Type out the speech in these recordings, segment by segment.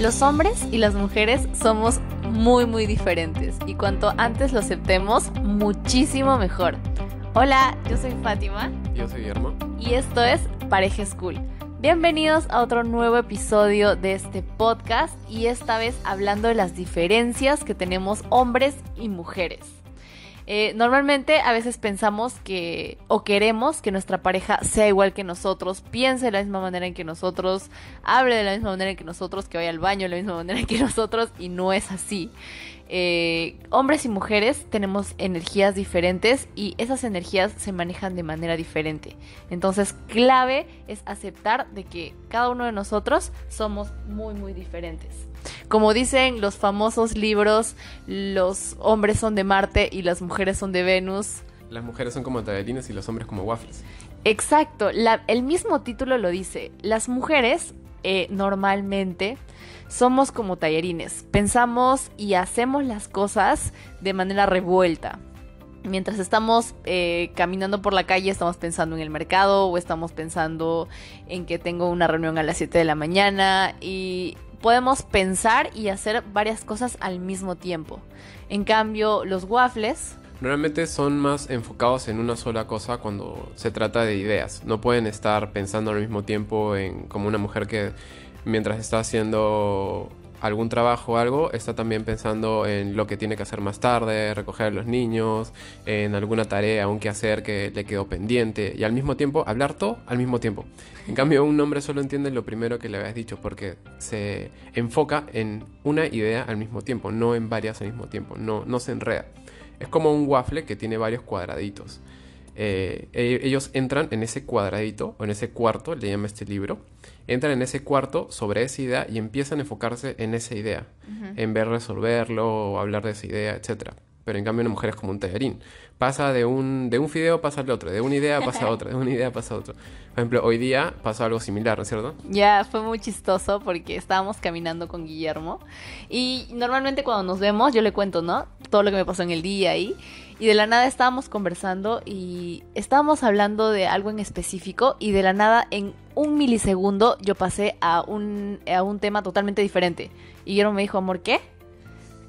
Los hombres y las mujeres somos muy muy diferentes y cuanto antes lo aceptemos, muchísimo mejor. Hola, yo soy Fátima. Yo soy Guillermo. Y esto es Pareja School. Bienvenidos a otro nuevo episodio de este podcast y esta vez hablando de las diferencias que tenemos hombres y mujeres. Eh, normalmente a veces pensamos que o queremos que nuestra pareja sea igual que nosotros, piense de la misma manera en que nosotros, hable de la misma manera en que nosotros, que vaya al baño de la misma manera en que nosotros y no es así. Eh, hombres y mujeres tenemos energías diferentes y esas energías se manejan de manera diferente. Entonces, clave es aceptar de que cada uno de nosotros somos muy, muy diferentes. Como dicen los famosos libros, los hombres son de Marte y las mujeres son de Venus. Las mujeres son como tallarines y los hombres como waffles. Exacto, el mismo título lo dice. Las mujeres eh, normalmente somos como tallarines. Pensamos y hacemos las cosas de manera revuelta. Mientras estamos eh, caminando por la calle, estamos pensando en el mercado o estamos pensando en que tengo una reunión a las 7 de la mañana y podemos pensar y hacer varias cosas al mismo tiempo. En cambio, los waffles... Normalmente son más enfocados en una sola cosa cuando se trata de ideas. No pueden estar pensando al mismo tiempo en como una mujer que mientras está haciendo algún trabajo o algo, está también pensando en lo que tiene que hacer más tarde, recoger a los niños, en alguna tarea, que hacer que le quedó pendiente, y al mismo tiempo hablar todo al mismo tiempo. En cambio, un hombre solo entiende lo primero que le habías dicho, porque se enfoca en una idea al mismo tiempo, no en varias al mismo tiempo, no, no se enreda. Es como un waffle que tiene varios cuadraditos. Eh, e-, ellos entran en ese cuadradito o en ese cuarto, le llama este libro, entran en ese cuarto sobre esa idea y empiezan a enfocarse en esa idea, en ver resolverlo hablar de esa idea, etc. Pero en cambio una mujer es como un tallarín. Pasa de un, de un fideo, pasa al otro, de una idea pasa a otra, de una idea pasa a otra. Por ejemplo, hoy día pasó algo similar, ¿no es cierto? Ya, fue muy chistoso porque estábamos caminando con Guillermo y normalmente cuando nos vemos yo le cuento, ¿no? Todo lo que me pasó en el día ahí. Y de la nada estábamos conversando y estábamos hablando de algo en específico y de la nada en un milisegundo yo pasé a un, a un tema totalmente diferente. Y Guillermo me dijo, amor, ¿qué?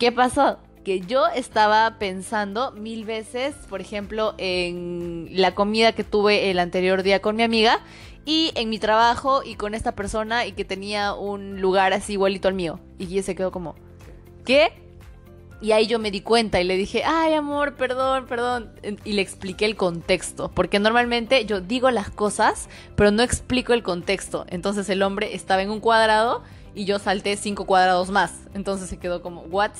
¿Qué pasó? Que yo estaba pensando mil veces, por ejemplo, en la comida que tuve el anterior día con mi amiga y en mi trabajo y con esta persona y que tenía un lugar así igualito al mío. Y ella se quedó como, ¿qué? Y ahí yo me di cuenta y le dije, ay amor, perdón, perdón. Y le expliqué el contexto. Porque normalmente yo digo las cosas, pero no explico el contexto. Entonces el hombre estaba en un cuadrado y yo salté cinco cuadrados más. Entonces se quedó como, ¿what?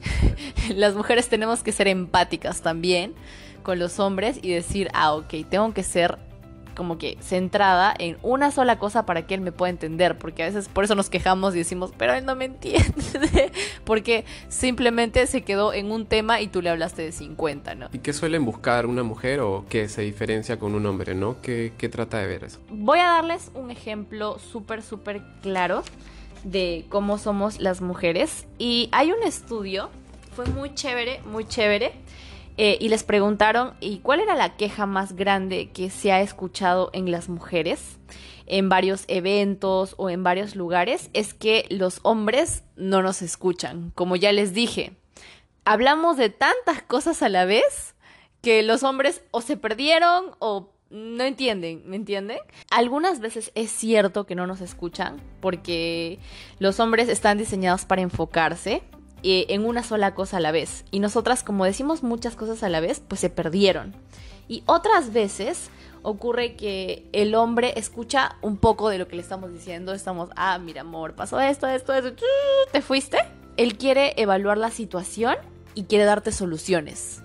Las mujeres tenemos que ser empáticas también con los hombres y decir, ah, ok, tengo que ser como que centrada en una sola cosa para que él me pueda entender, porque a veces por eso nos quejamos y decimos, pero él no me entiende, porque simplemente se quedó en un tema y tú le hablaste de 50, ¿no? ¿Y qué suelen buscar una mujer o qué se diferencia con un hombre, ¿no? ¿Qué, qué trata de ver eso? Voy a darles un ejemplo súper, súper claro de cómo somos las mujeres y hay un estudio, fue muy chévere, muy chévere eh, y les preguntaron, ¿y cuál era la queja más grande que se ha escuchado en las mujeres en varios eventos o en varios lugares? Es que los hombres no nos escuchan. Como ya les dije, hablamos de tantas cosas a la vez que los hombres o se perdieron o no entienden, ¿me entienden? Algunas veces es cierto que no nos escuchan porque los hombres están diseñados para enfocarse eh, en una sola cosa a la vez. Y nosotras, como decimos muchas cosas a la vez, pues se perdieron. Y otras veces ocurre que el hombre escucha un poco de lo que le estamos diciendo. Estamos, ah, mira, amor, pasó esto, esto, esto, te fuiste. Él quiere evaluar la situación y quiere darte soluciones.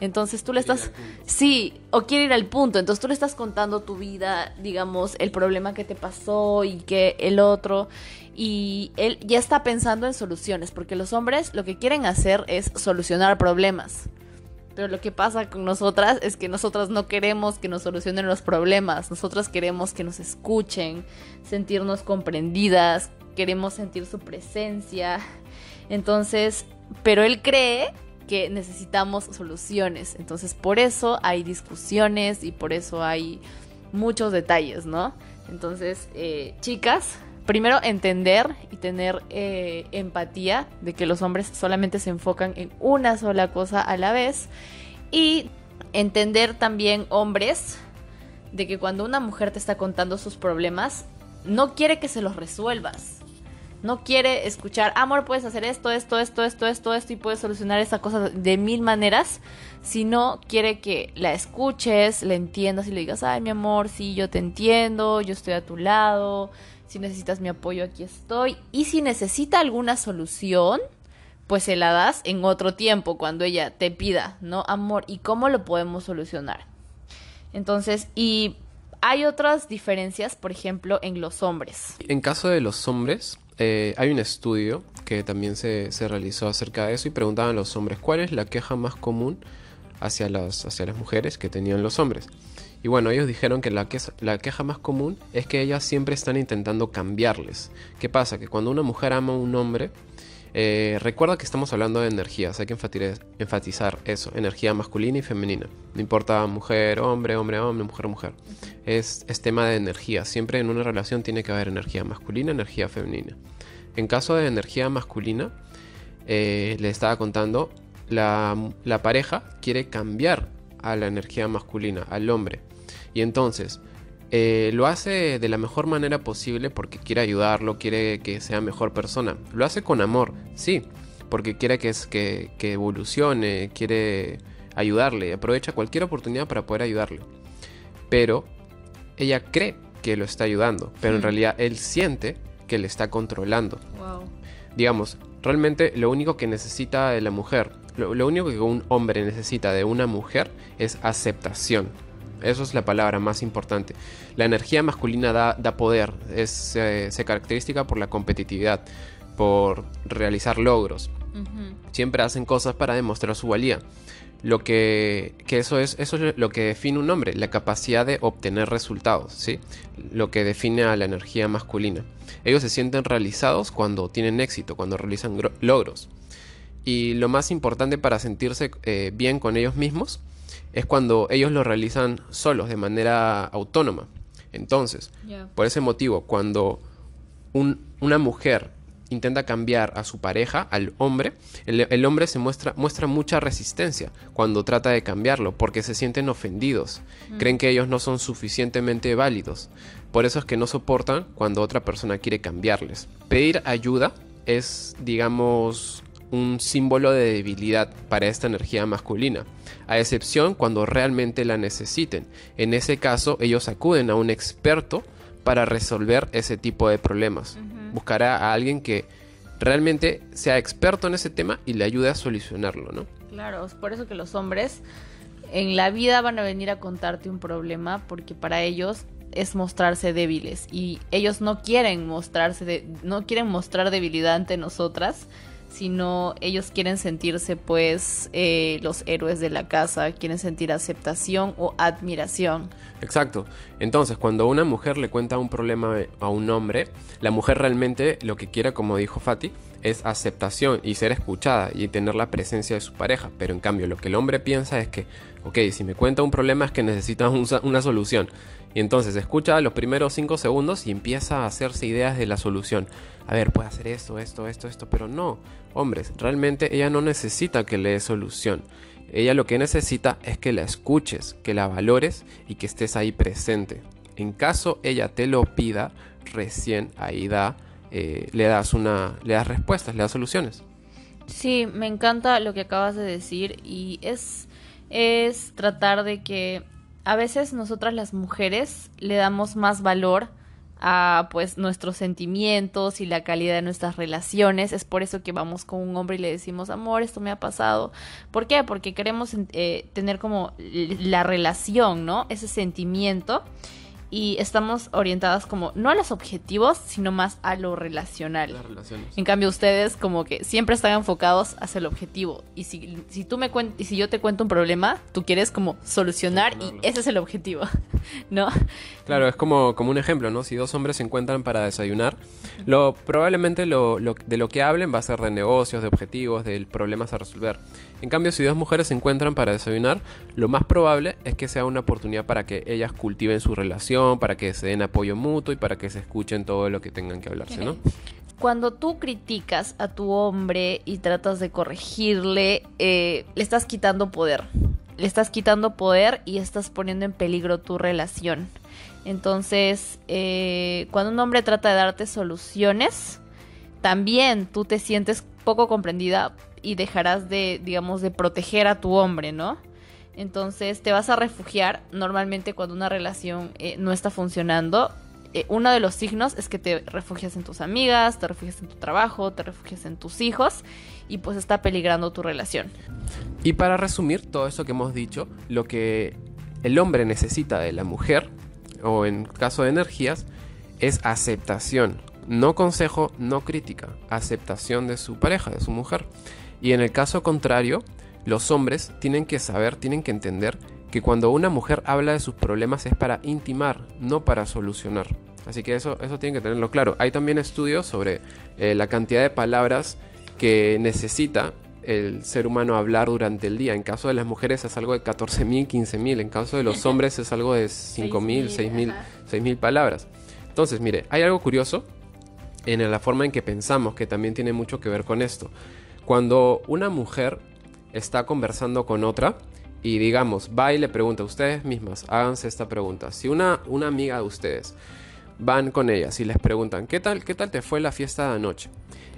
Entonces tú le estás, sí, o quiere ir al punto, entonces tú le estás contando tu vida, digamos, el problema que te pasó y que el otro, y él ya está pensando en soluciones, porque los hombres lo que quieren hacer es solucionar problemas. Pero lo que pasa con nosotras es que nosotras no queremos que nos solucionen los problemas, nosotras queremos que nos escuchen, sentirnos comprendidas, queremos sentir su presencia. Entonces, pero él cree que necesitamos soluciones. Entonces por eso hay discusiones y por eso hay muchos detalles, ¿no? Entonces, eh, chicas, primero entender y tener eh, empatía de que los hombres solamente se enfocan en una sola cosa a la vez y entender también hombres de que cuando una mujer te está contando sus problemas, no quiere que se los resuelvas. No quiere escuchar, amor, puedes hacer esto, esto, esto, esto, esto, esto y puedes solucionar esa cosa de mil maneras, sino quiere que la escuches, la entiendas y le digas, ay, mi amor, sí, yo te entiendo, yo estoy a tu lado, si necesitas mi apoyo, aquí estoy. Y si necesita alguna solución, pues se la das en otro tiempo, cuando ella te pida, ¿no? Amor, ¿y cómo lo podemos solucionar? Entonces, y hay otras diferencias, por ejemplo, en los hombres. En caso de los hombres, eh, hay un estudio que también se, se, realizó acerca de eso y preguntaban a los hombres cuál es la queja más común hacia las, hacia las mujeres que tenían los hombres. Y bueno, ellos dijeron que la, la queja más común es que ellas siempre están intentando cambiarles. ¿Qué pasa? Que cuando una mujer ama a un hombre, eh, recuerda que estamos hablando de energías, hay que enfatizar eso, energía masculina y femenina. No importa mujer, hombre, hombre, hombre, mujer, mujer. Es, tema de energía. Siempre en una relación tiene que haber energía masculina, energía femenina. En caso de energía masculina, eh, le estaba contando, la pareja quiere cambiar a la energía masculina, al hombre. Y entonces, eh, lo hace de la mejor manera posible porque quiere ayudarlo, quiere que sea mejor persona. Lo hace con amor, sí, porque quiere que, es, que, que evolucione, quiere ayudarle, aprovecha cualquier oportunidad para poder ayudarle. Pero ella cree que lo está ayudando, pero en realidad él siente que le está controlando. Digamos, realmente lo único que necesita de la mujer, lo, lo único que un hombre necesita de una mujer es aceptación eso es la palabra más importante. La energía masculina da, da poder, es, se caracteriza por la competitividad, por realizar logros. Siempre hacen cosas para demostrar su valía. Lo que, que, eso, es, eso es lo que define un hombre, la capacidad de obtener resultados, ¿sí? Lo que define a la energía masculina. Ellos se sienten realizados cuando tienen éxito, cuando realizan logros. Y lo más importante para sentirse eh, bien con ellos mismos es cuando ellos lo realizan solos, de manera autónoma. Entonces, por ese motivo, cuando una mujer intenta cambiar a su pareja, al hombre, el, hombre se muestra, muestra mucha resistencia cuando trata de cambiarlo, porque se sienten ofendidos, mm. creen que ellos no son suficientemente válidos. Por eso es que no soportan cuando otra persona quiere cambiarles. Pedir ayuda es, digamos, un símbolo de debilidad para esta energía masculina, a excepción cuando realmente la necesiten. En ese caso, ellos acuden a un experto para resolver ese tipo de problemas. Buscará a alguien que realmente sea experto en ese tema y le ayude a solucionarlo, ¿no? Claro, es por eso que los hombres en la vida van a venir a contarte un problema porque para ellos es mostrarse débiles y ellos no quieren mostrarse no quieren mostrar debilidad ante nosotras sino ellos quieren sentirse pues eh, los héroes de la casa, quieren sentir aceptación o admiración. Exacto. Entonces, cuando una mujer le cuenta un problema a un hombre, la mujer realmente lo que quiere, como dijo Fati, es aceptación y ser escuchada y tener la presencia de su pareja. Pero en cambio, lo que el hombre piensa es que, ok, si me cuenta un problema es que necesita una solución. Y entonces escucha los primeros 5 segundos y empieza a hacerse ideas de la solución. A ver, puede hacer esto, esto, esto, esto, pero no. Hombres, realmente ella no necesita que le dé solución. Ella lo que necesita es que la escuches, que la valores y que estés ahí presente. En caso ella te lo pida, recién ahí da, eh, le das una, le das respuestas, le das soluciones. Sí, me encanta lo que acabas de decir y es, es tratar de que a veces nosotras las mujeres le damos más valor a pues nuestros sentimientos y la calidad de nuestras relaciones. Es por eso que vamos con un hombre y le decimos, amor, esto me ha pasado. ¿Por qué? Porque queremos eh, tener como la relación, ¿no? Ese sentimiento y estamos orientadas como no a los objetivos, sino más a lo relacional. En cambio, ustedes como que siempre están enfocados hacia el objetivo. Y si, si tú me y si yo te cuento un problema, tú quieres como solucionar y ese es el objetivo, ¿no? Claro, es como, como un ejemplo, ¿no? Si dos hombres se encuentran para desayunar, Lo, probablemente lo, lo- de lo que hablen va a ser de negocios, de objetivos, de problemas a resolver. En cambio, si dos mujeres se encuentran para desayunar, lo más probable es que sea una oportunidad para que ellas cultiven su relación, para que se den apoyo mutuo y para que se escuchen todo lo que tengan que hablarse, ¿no? Cuando tú criticas a tu hombre y tratas de corregirle, eh, le estás quitando poder. Le estás quitando poder y estás poniendo en peligro tu relación. Entonces, eh, cuando un hombre trata de darte soluciones, también tú te sientes poco comprendida y dejarás de, digamos, de proteger a tu hombre, ¿no? Entonces te vas a refugiar normalmente cuando una relación eh, no está funcionando. eh, uno de los signos es que te refugias en tus amigas, te refugias en tu trabajo, te refugias en tus hijos y pues está peligrando tu relación. Y para resumir todo esto que hemos dicho, lo que el hombre necesita de la mujer, o en caso de energías, es aceptación. No consejo, no crítica. Aceptación de su pareja, de su mujer. Y en el caso contrario, los hombres tienen que saber, tienen que entender que cuando una mujer habla de sus problemas es para intimar, no para solucionar. Así que eso, eso tienen que tenerlo claro. Hay también estudios sobre eh, la cantidad de palabras que necesita el ser humano hablar durante el día. En caso de las mujeres es algo de 14.000, 15.000. En caso de los hombres es algo de 5.000, 6.000, ajá. 6.000 palabras. Entonces, mire, hay algo curioso en la forma en que pensamos que también tiene mucho que ver con esto. Cuando una mujer está conversando con otra y digamos, va y le pregunta a ustedes mismas, háganse esta pregunta. Si una, una amiga de ustedes van con ellas y les preguntan, ¿qué tal, ¿qué tal te fue la fiesta de anoche?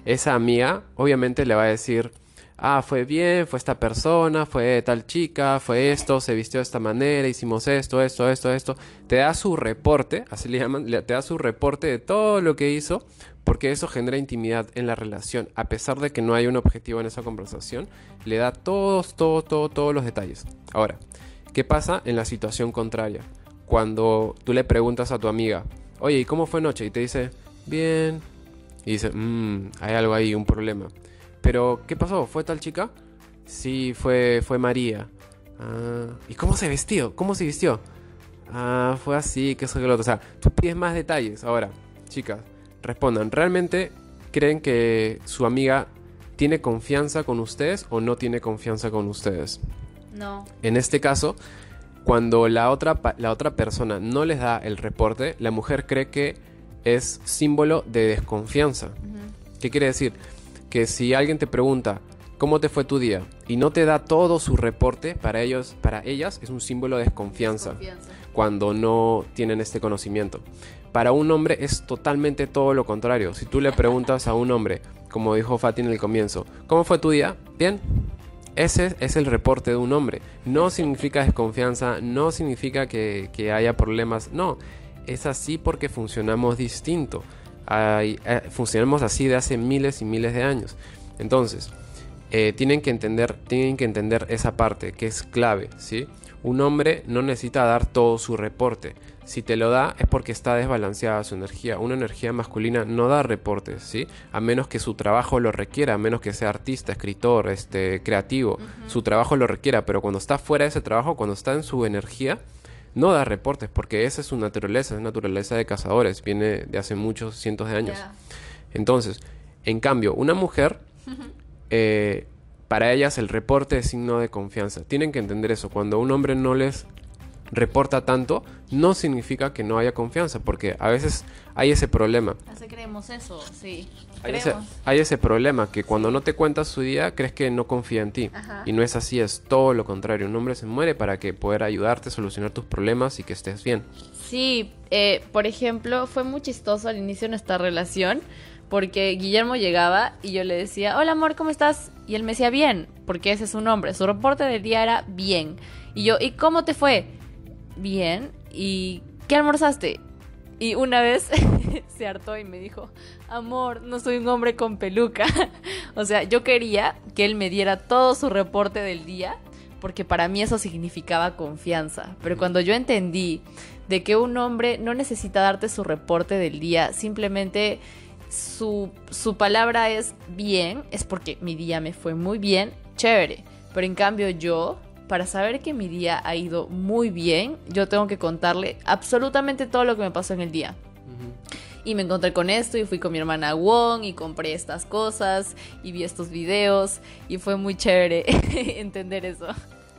Esa amiga obviamente le va a decir, ah, fue bien, fue esta persona, fue tal chica, fue esto, se vistió de esta manera, hicimos esto, esto, esto, esto. Te da su reporte, así le llaman, te da su reporte de todo lo que hizo, porque eso genera intimidad en la relación. A pesar de que no hay un objetivo en esa conversación, le da todos, todo, todo, todos los detalles. Ahora, ¿qué pasa en la situación contraria? Cuando tú le preguntas a tu amiga, oye, ¿y cómo fue noche? Y te dice, bien. Y dice, mmm, hay algo ahí, un problema. Pero, ¿qué pasó? ¿Fue tal chica? Sí, fue, fue María. Ah, ¿y cómo se vistió? ¿Cómo se vistió? Ah, fue así, que eso que lo otro. O sea, tú pides más detalles. Ahora, chicas, respondan. ¿Realmente creen que su amiga tiene confianza con ustedes o no tiene confianza con ustedes? No. En este caso, cuando la otra, la otra persona no les da el reporte, la mujer cree que es símbolo de desconfianza. ¿Qué quiere decir? Que si alguien te pregunta cómo te fue tu día y no te da todo su reporte, para ellos, para ellas es un símbolo de desconfianza cuando no tienen este conocimiento. Para un hombre es totalmente todo lo contrario. Si tú le preguntas a un hombre, como dijo Fati en el comienzo, ¿cómo fue tu día? Bien. Ese es el reporte de un hombre. No significa desconfianza, no significa que, que haya problemas. No, es así porque funcionamos distinto. Hay- eh, funcionamos así de hace miles y miles de años. Entonces, eh, tienen que entender, tienen que entender esa parte que es clave, ¿sí? Un hombre no necesita dar todo su reporte. Si te lo da es porque está desbalanceada su energía. Una energía masculina no da reportes, ¿sí? A menos que su trabajo lo requiera, a menos que sea artista, escritor, este, creativo. Su trabajo lo requiera, pero cuando está fuera de ese trabajo, cuando está en su energía, no da reportes, porque esa es su naturaleza, es naturaleza de cazadores, viene de hace muchos cientos de años. Entonces, en cambio, una mujer, eh, para ellas el reporte es signo de confianza. Tienen que entender eso. Cuando un hombre no les reporta tanto, no significa que no haya confianza, porque a veces hay ese problema. Así creemos eso, sí. Hay ese, Creemos. hay ese problema que cuando no te cuentas su día, crees que no confía en ti. Ajá. Y no es así, es todo lo contrario. Un hombre se muere para que poder ayudarte a solucionar tus problemas y que estés bien. Sí, eh, por ejemplo, fue muy chistoso al inicio de nuestra relación porque Guillermo llegaba y yo le decía, hola amor, ¿cómo estás? Y él me decía, bien, porque ese es su nombre. Su reporte del día era bien. Y yo, ¿y cómo te fue? Bien. ¿Y qué almorzaste? Y una vez se hartó y me dijo, amor, no soy un hombre con peluca. o sea, yo quería que él me diera todo su reporte del día porque para mí eso significaba confianza. Pero cuando yo entendí de que un hombre no necesita darte su reporte del día, simplemente su, su palabra es bien, es porque mi día me fue muy bien, chévere. Pero en cambio yo, para saber que mi día ha ido muy bien, yo tengo que contarle absolutamente todo lo que me pasó en el día. y me encontré con esto y fui con mi hermana Wong y compré estas cosas y vi estos videos y fue muy chévere entender eso.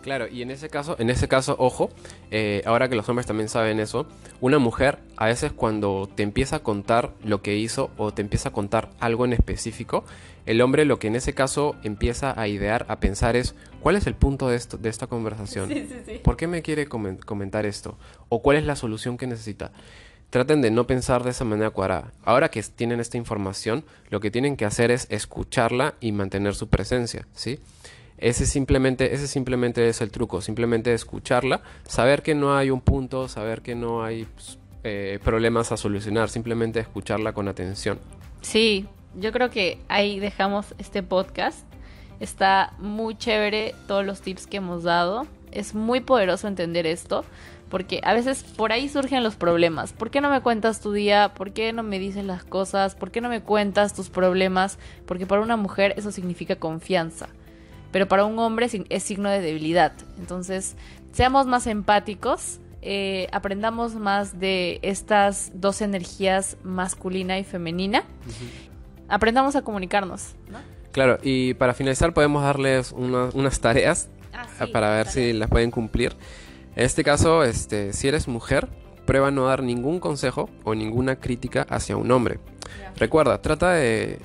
Claro, y en ese caso, en ese caso, ojo, eh, ahora que los hombres también saben eso, una mujer a veces cuando te empieza a contar lo que hizo o te empieza a contar algo en específico, el hombre lo que en ese caso empieza a idear, a pensar es, ¿cuál es el punto de, esto, de esta conversación? Sí, sí, sí. ¿Por qué me quiere comentar esto? ¿O cuál es la solución que necesita? Traten de no pensar de esa manera cuadrada. Ahora que tienen esta información, lo que tienen que hacer es escucharla y mantener su presencia, ¿sí? Ese simplemente, ese simplemente es el truco, simplemente escucharla, saber que no hay un punto, saber que no hay pues, eh, problemas a solucionar, simplemente escucharla con atención. Sí, yo creo que ahí dejamos este podcast. Está muy chévere todos los tips que hemos dado. Es muy poderoso entender esto, porque a veces por ahí surgen los problemas. ¿Por qué no me cuentas tu día? ¿Por qué no me dices las cosas? ¿Por qué no me cuentas tus problemas? Porque para una mujer eso significa confianza pero para un hombre es signo de debilidad. Entonces, seamos más empáticos, eh, aprendamos más de estas dos energías masculina y femenina, aprendamos a comunicarnos. Claro, y para finalizar podemos darles unas tareas ah, para ver si las pueden cumplir. En este caso, este, si eres mujer, prueba no dar ningún consejo o ninguna crítica hacia un hombre. Recuerda, trata de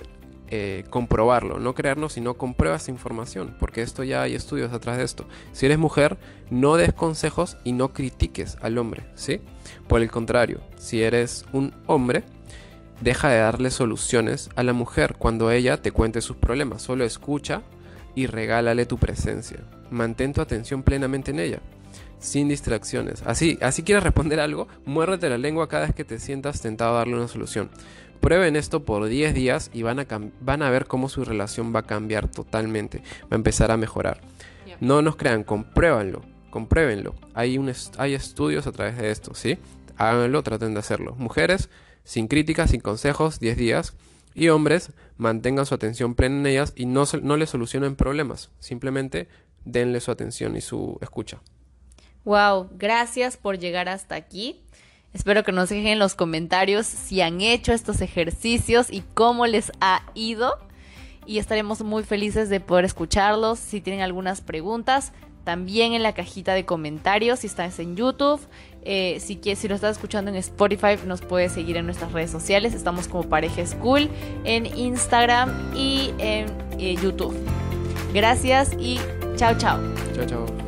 eh, comprobarlo, no creernos, sino comprueba esa información, porque esto ya hay estudios atrás de esto. Si eres mujer, no des consejos y no critiques al hombre, ¿sí? Por el contrario, si eres un hombre, deja de darle soluciones a la mujer cuando ella te cuente sus problemas, solo escucha y regálale tu presencia. Mantén tu atención plenamente en ella sin distracciones. Así, así quieres responder algo, muérdete la lengua cada vez que te sientas tentado a darle una solución. Prueben esto por 10 días y van a, van a ver cómo su relación va a cambiar totalmente, va a empezar a mejorar. No nos crean, compruébanlo, compruébenlo. Hay, un hay estudios a través de esto, ¿sí? Háganlo, traten de hacerlo. Mujeres, sin críticas, sin consejos, 10 días. Y hombres, mantengan su atención plena en ellas y no, no les solucionen problemas. Simplemente denle su atención y su escucha. Wow, gracias por llegar hasta aquí. Espero que nos dejen en los comentarios si han hecho estos ejercicios y cómo les ha ido. Y estaremos muy felices de poder escucharlos. Si tienen algunas preguntas, también en la cajita de comentarios. Si estás en YouTube, eh, si, si lo estás escuchando en Spotify, nos puedes seguir en nuestras redes sociales. Estamos como Pareja School en Instagram y en eh, YouTube. Gracias y chao, chao. Chao, chao.